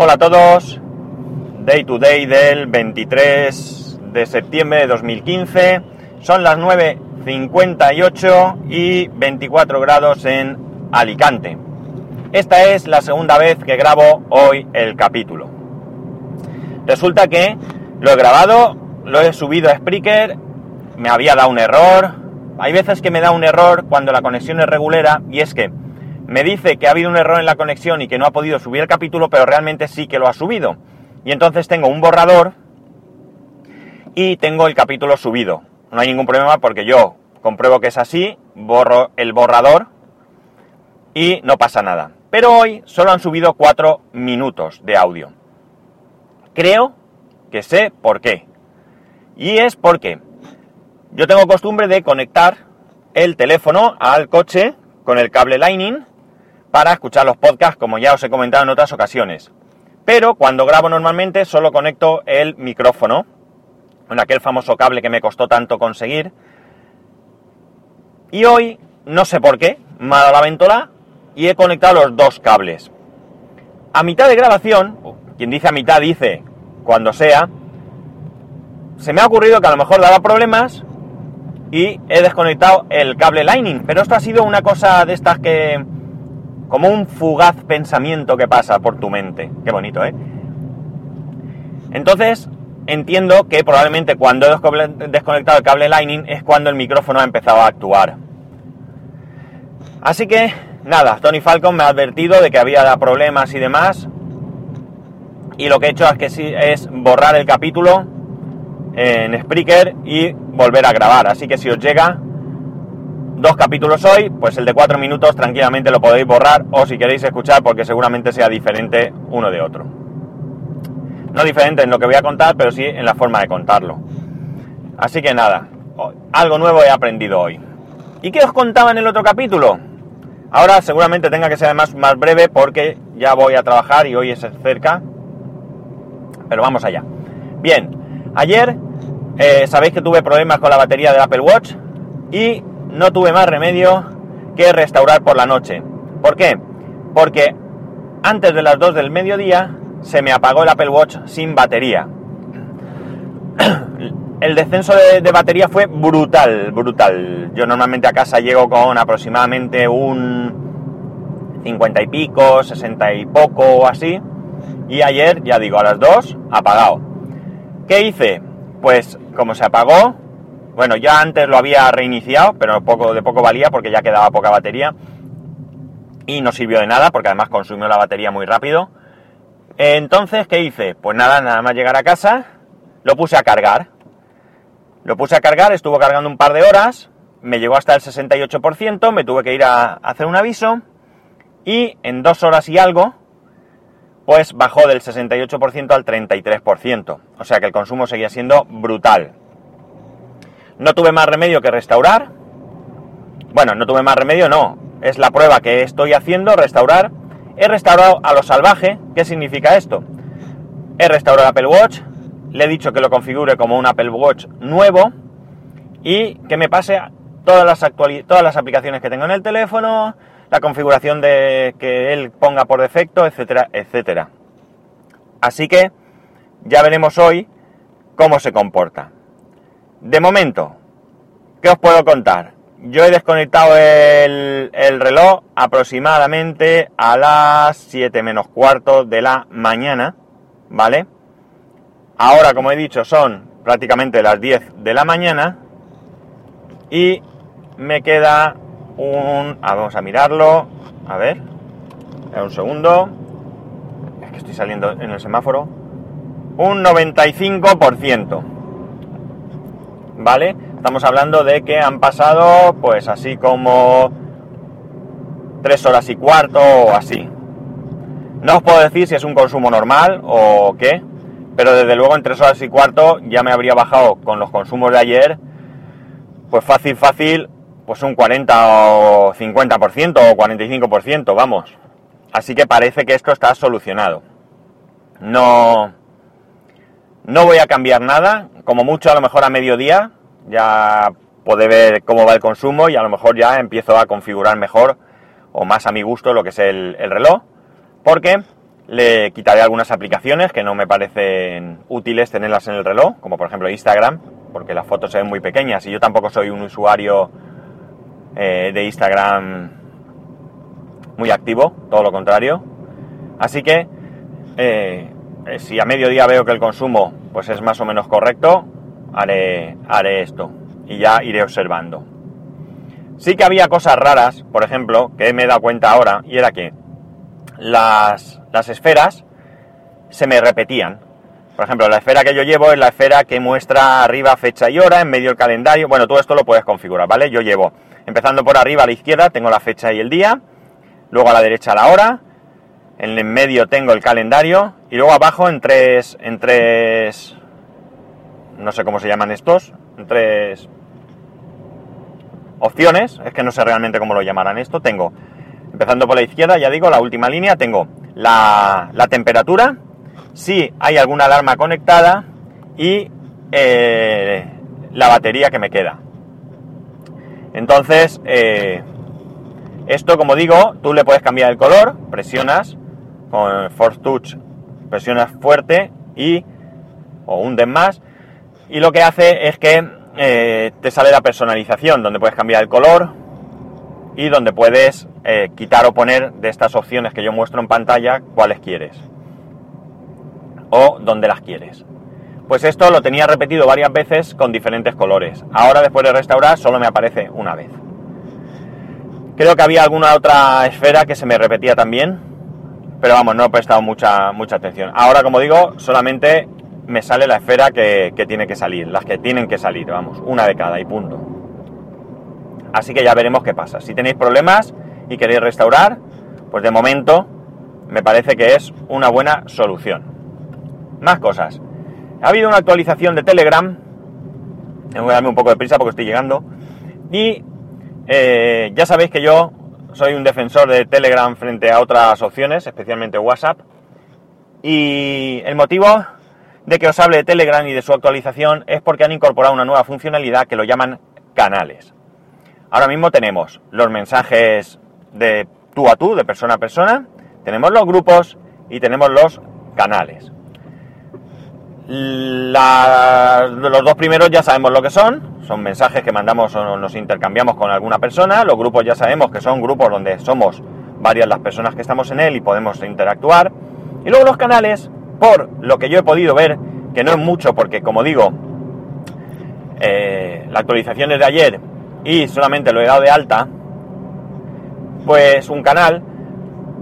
Hola a todos, Day to Day del 23 de septiembre de 2015, son las 9.58 y 24 grados en Alicante. Esta es la segunda vez que grabo hoy el capítulo. Resulta que lo he grabado, lo he subido a Spreaker, me había dado un error. Hay veces que me da un error cuando la conexión es regulera y es que me dice que ha habido un error en la conexión y que no ha podido subir el capítulo, pero realmente sí que lo ha subido. Y entonces tengo un borrador y tengo el capítulo subido. No hay ningún problema porque yo compruebo que es así, borro el borrador y no pasa nada. Pero hoy solo han subido 4 minutos de audio. Creo que sé por qué. Y es porque yo tengo costumbre de conectar el teléfono al coche con el cable Lightning para escuchar los podcasts, como ya os he comentado en otras ocasiones. Pero cuando grabo normalmente solo conecto el micrófono, con aquel famoso cable que me costó tanto conseguir. Y hoy, no sé por qué, me ha dado la ventola y he conectado los dos cables. A mitad de grabación, quien dice a mitad dice cuando sea, se me ha ocurrido que a lo mejor daba problemas y he desconectado el cable Lightning. Pero esto ha sido una cosa de estas que como un fugaz pensamiento que pasa por tu mente. Qué bonito, ¿eh? Entonces, entiendo que probablemente cuando he desconectado el cable Lightning es cuando el micrófono ha empezado a actuar. Así que, nada, Tony Falcon me ha advertido de que había problemas y demás. Y lo que he hecho es que sí, es borrar el capítulo en Spreaker y volver a grabar. Así que si os llega dos capítulos hoy, pues el de cuatro minutos tranquilamente lo podéis borrar o si queréis escuchar porque seguramente sea diferente uno de otro. No diferente en lo que voy a contar, pero sí en la forma de contarlo. Así que nada, algo nuevo he aprendido hoy. ¿Y qué os contaba en el otro capítulo? Ahora seguramente tenga que ser más, más breve porque ya voy a trabajar y hoy es cerca. Pero vamos allá. Bien, ayer eh, sabéis que tuve problemas con la batería del Apple Watch y no tuve más remedio que restaurar por la noche. ¿Por qué? Porque antes de las 2 del mediodía se me apagó el Apple Watch sin batería. El descenso de, batería fue brutal, brutal. Yo normalmente a casa llego con aproximadamente un 50 y pico, 60 y poco o así. Y ayer, ya digo, a las 2, apagado. ¿Qué hice? Pues como se apagó, bueno, ya antes lo había reiniciado, pero poco, de poco valía porque ya quedaba poca batería. Y no sirvió de nada porque además consumió la batería muy rápido. Entonces, ¿qué hice? Pues nada, nada más llegar a casa, lo puse a cargar. Lo puse a cargar, estuvo cargando un par de horas, me llegó hasta el 68%, me tuve que ir a hacer un aviso y en dos horas y algo, pues bajó del 68% al 33%. O sea que el consumo seguía siendo brutal. No tuve más remedio que restaurar. Bueno, no tuve más remedio, no. Es la prueba que estoy haciendo, restaurar. He restaurado a lo salvaje. ¿Qué significa esto? He restaurado el Apple Watch. Le he dicho que lo configure como un Apple Watch nuevo. Y que me pase todas las, todas las aplicaciones que tengo en el teléfono, la configuración de que él ponga por defecto, etcétera, etcétera. Así que ya veremos hoy cómo se comporta. De momento, ¿qué os puedo contar? Yo he desconectado el, el, reloj aproximadamente a las 7 menos cuarto de la mañana, ¿vale? Ahora, como he dicho, son prácticamente las 10 de la mañana y me queda un... Ah, vamos a mirarlo, a ver, un segundo, es que estoy saliendo en el semáforo, un 95%. ¿Vale? Estamos hablando de que han pasado, pues así como tres horas y cuarto o así. No os puedo decir si es un consumo normal o qué, pero desde luego en tres horas y cuarto ya me habría bajado con los consumos de ayer, pues fácil, fácil, pues un 40 o 50% o 45%, vamos. Así que parece que esto está solucionado. No, no voy a cambiar nada, como mucho a lo mejor a mediodía, ya puede ver cómo va el consumo y a lo mejor ya empiezo a configurar mejor o más a mi gusto lo que es el, el reloj, porque Le quitaré algunas aplicaciones que no me parecen útiles tenerlas en el reloj, como por ejemplo Instagram, porque las fotos se ven muy pequeñas y yo tampoco soy un usuario eh, de Instagram muy activo, todo lo contrario. Así que eh, eh, si a mediodía veo que el consumo pues es más o menos correcto, haré, haré esto y ya iré observando. Sí que había cosas raras, por ejemplo, que me he dado cuenta ahora, y era que las, las esferas se me repetían. Por ejemplo, la esfera que yo llevo es la esfera que muestra arriba fecha y hora, en medio el calendario. Bueno, todo esto lo puedes configurar, ¿vale? Yo llevo, empezando por arriba a la izquierda, tengo la fecha y el día, luego a la derecha la hora, en el medio tengo el calendario y luego abajo en tres, en tres, no sé cómo se llaman estos, en tres opciones, es que no sé realmente cómo lo llamarán esto, tengo, empezando por la izquierda, ya digo, la última línea, tengo la, temperatura, si hay alguna alarma conectada y eh, la batería que me queda. Entonces, eh, esto como digo, tú le puedes cambiar el color, presionas con Force Touch, presionas fuerte y o hunden más y lo que hace es que eh, te sale la personalización, donde puedes cambiar el color y donde puedes eh, quitar o poner de estas opciones que yo muestro en pantalla cuáles quieres o dónde las quieres. Pues esto lo tenía repetido varias veces con diferentes colores. Ahora después de restaurar solo me aparece una vez. Creo que había alguna otra esfera que se me repetía también, pero vamos, no he prestado mucha, mucha atención. Ahora, como digo, solamente me sale la esfera que, tiene que salir, las que tienen que salir, vamos, una de cada y punto. Así que ya veremos qué pasa. Si tenéis problemas y queréis restaurar, pues de momento me parece que es una buena solución. Más cosas. Ha habido una actualización de Telegram. Voy a darme un poco de prisa porque estoy llegando. Y eh, ya sabéis que yo soy un defensor de Telegram frente a otras opciones, especialmente WhatsApp. Y el motivo de que os hable de Telegram y de su actualización es porque han incorporado una nueva funcionalidad que lo llaman canales. Ahora mismo tenemos los mensajes de tú a tú, de persona a persona, tenemos los grupos y tenemos los canales. Los dos primeros ya sabemos lo que son, son mensajes que mandamos o nos intercambiamos con alguna persona, los grupos ya sabemos que son grupos donde somos varias las personas que estamos en él y podemos interactuar, y luego los canales por lo que yo he podido ver, que no es mucho porque como digo, eh, la actualización es de ayer y solamente lo he dado de alta, pues un canal,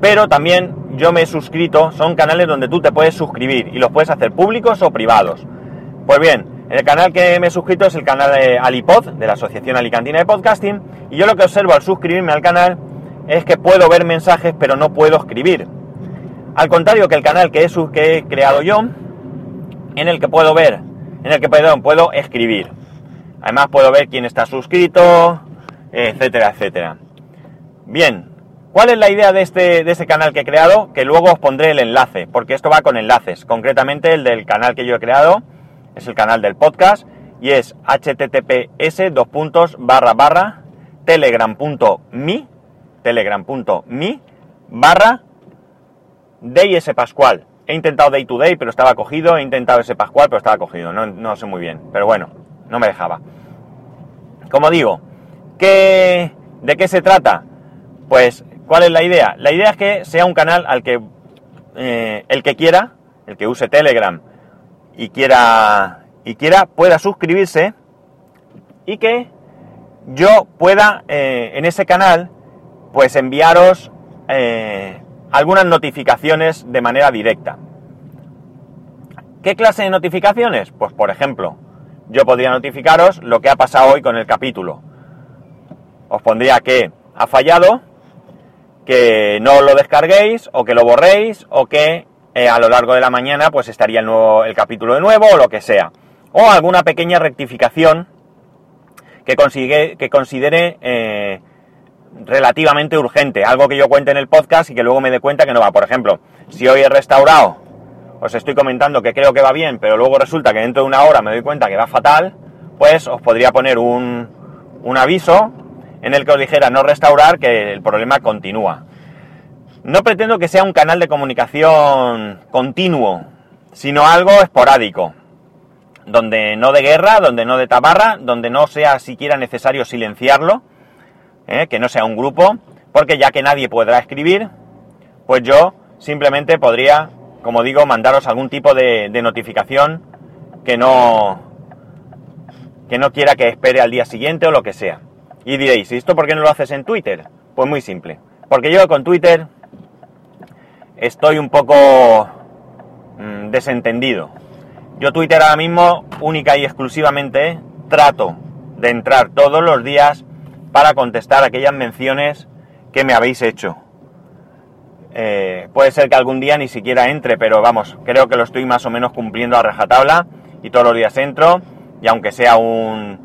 pero también yo me he suscrito, son canales donde tú te puedes suscribir y los puedes hacer públicos o privados. Pues bien, el canal que me he suscrito es el canal de Alipod, de la Asociación Alicantina de Podcasting, y yo lo que observo al suscribirme al canal es que puedo ver mensajes pero no puedo escribir. Al contrario que el canal que he, que he creado yo, en el que puedo ver, en el que perdón, puedo escribir. Además puedo ver quién está suscrito, etcétera, etcétera. Bien, ¿cuál es la idea de este, de este canal que he creado? Que luego os pondré el enlace, porque esto va con enlaces. Concretamente el del canal que yo he creado, es el canal del podcast, y es https dos puntos barra barra telegram.me telegram.me barra Day ese Pascual. He intentado Day to Day, pero estaba cogido. He intentado ese Pascual, pero estaba cogido. No, no sé muy bien. Pero bueno, no me dejaba. Como digo, ¿qué, ¿de qué se trata? Pues, ¿cuál es la idea? La idea es que sea un canal al que eh, el que quiera, el que use Telegram y quiera, y quiera pueda suscribirse y que yo pueda eh, en ese canal pues enviaros eh, algunas notificaciones de manera directa. ¿Qué clase de notificaciones? Pues por ejemplo, yo podría notificaros lo que ha pasado hoy con el capítulo. Os pondría que ha fallado, que no lo descarguéis o que lo borréis o que eh, a lo largo de la mañana pues estaría el, nuevo, el capítulo de nuevo o lo que sea. O alguna pequeña rectificación que, consigue, que considere eh, relativamente urgente, algo que yo cuente en el podcast y que luego me dé cuenta que no va. Por ejemplo, si hoy he restaurado, os estoy comentando que creo que va bien, pero luego resulta que dentro de una hora me doy cuenta que va fatal, pues os podría poner un, un aviso en el que os dijera no restaurar, que el problema continúa. No pretendo que sea un canal de comunicación continuo, sino algo esporádico, donde no de guerra, donde no de tabarra, donde no sea siquiera necesario silenciarlo, ¿eh? que no sea un grupo, porque ya que nadie podrá escribir, pues yo simplemente podría, como digo, mandaros algún tipo de, de notificación que no, que no quiera que espere al día siguiente o lo que sea. Y diréis, ¿y esto por qué no lo haces en Twitter? Pues muy simple. Porque yo con Twitter estoy un poco mm, desentendido. Yo Twitter ahora mismo, única y exclusivamente, trato de entrar todos los días para contestar aquellas menciones que me habéis hecho. Eh, puede ser que algún día ni siquiera entre, pero vamos, creo que lo estoy más o menos cumpliendo a rajatabla y todos los días entro y aunque sea un,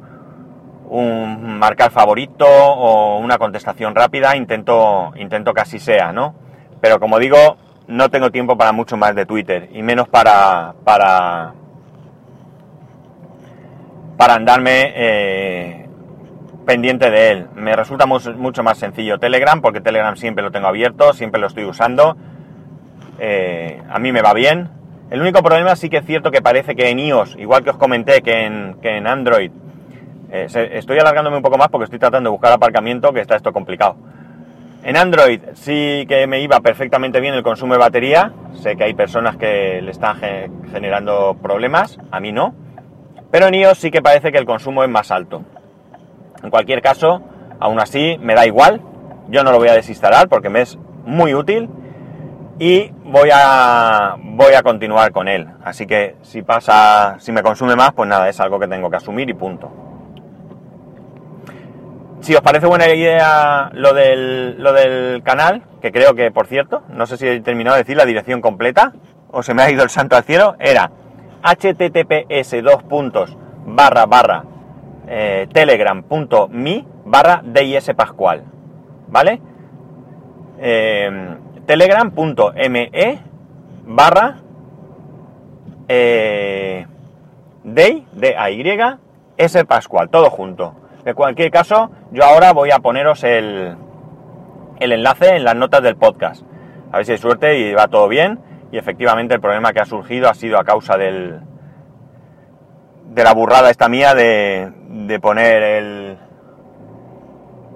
un marcar favorito o una contestación rápida, intento, intento que así sea, ¿no? Pero como digo, no tengo tiempo para mucho más de Twitter y menos para, para, para andarme eh, pendiente de él. Me resulta mucho más sencillo Telegram porque Telegram siempre lo tengo abierto, siempre lo estoy usando. Eh, a mí me va bien. El único problema sí que es cierto que parece que en iOS, igual que os comenté que en, que en Android, eh, estoy alargándome un poco más porque estoy tratando de buscar aparcamiento, que está esto complicado. En Android sí que me iba perfectamente bien el consumo de batería. Sé que hay personas que le están generando problemas, a mí no. Pero en iOS sí que parece que el consumo es más alto. En cualquier caso, aún así me da igual. Yo no lo voy a desinstalar porque me es muy útil y voy a voy a continuar con él. Así que si pasa, si me consume más, pues nada, es algo que tengo que asumir y punto. Si os parece buena idea lo del, lo del canal, que creo que, por cierto, no sé si he terminado de decir la dirección completa, o se me ha ido el santo al cielo, era https dos puntos barra barra eh, telegram.me barra dis pascual, ¿vale? Eh, telegram.me barra eh, day, de a y s pascual, todo junto. En cualquier caso, yo ahora voy a poneros el, el enlace en las notas del podcast. A ver si hay suerte y va todo bien. Y efectivamente el problema que ha surgido ha sido a causa del, de la burrada esta mía de, de poner el...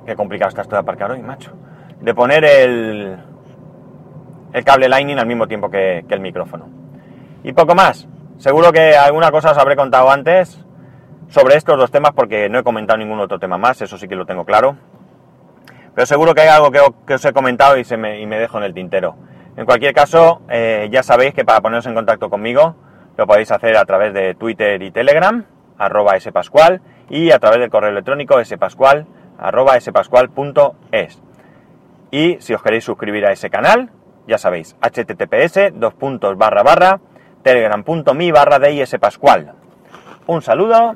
Qué complicado está esto de aparcar hoy, macho. De poner el, el cable Lightning al mismo tiempo que, que el micrófono. Y poco más. Seguro que alguna cosa os habré contado antes, sobre estos dos temas porque no he comentado ningún otro tema más, eso sí que lo tengo claro. Pero seguro que hay algo que, os he comentado y, se me, dejo en el tintero. En cualquier caso, eh, ya sabéis que para poneros en contacto conmigo lo podéis hacer a través de Twitter y Telegram, arroba spascual, y a través del correo electrónico spascual, arroba spascual.es. Y si os queréis suscribir a ese canal, ya sabéis, https, dos puntos barra barra, telegram.me barra de. Un saludo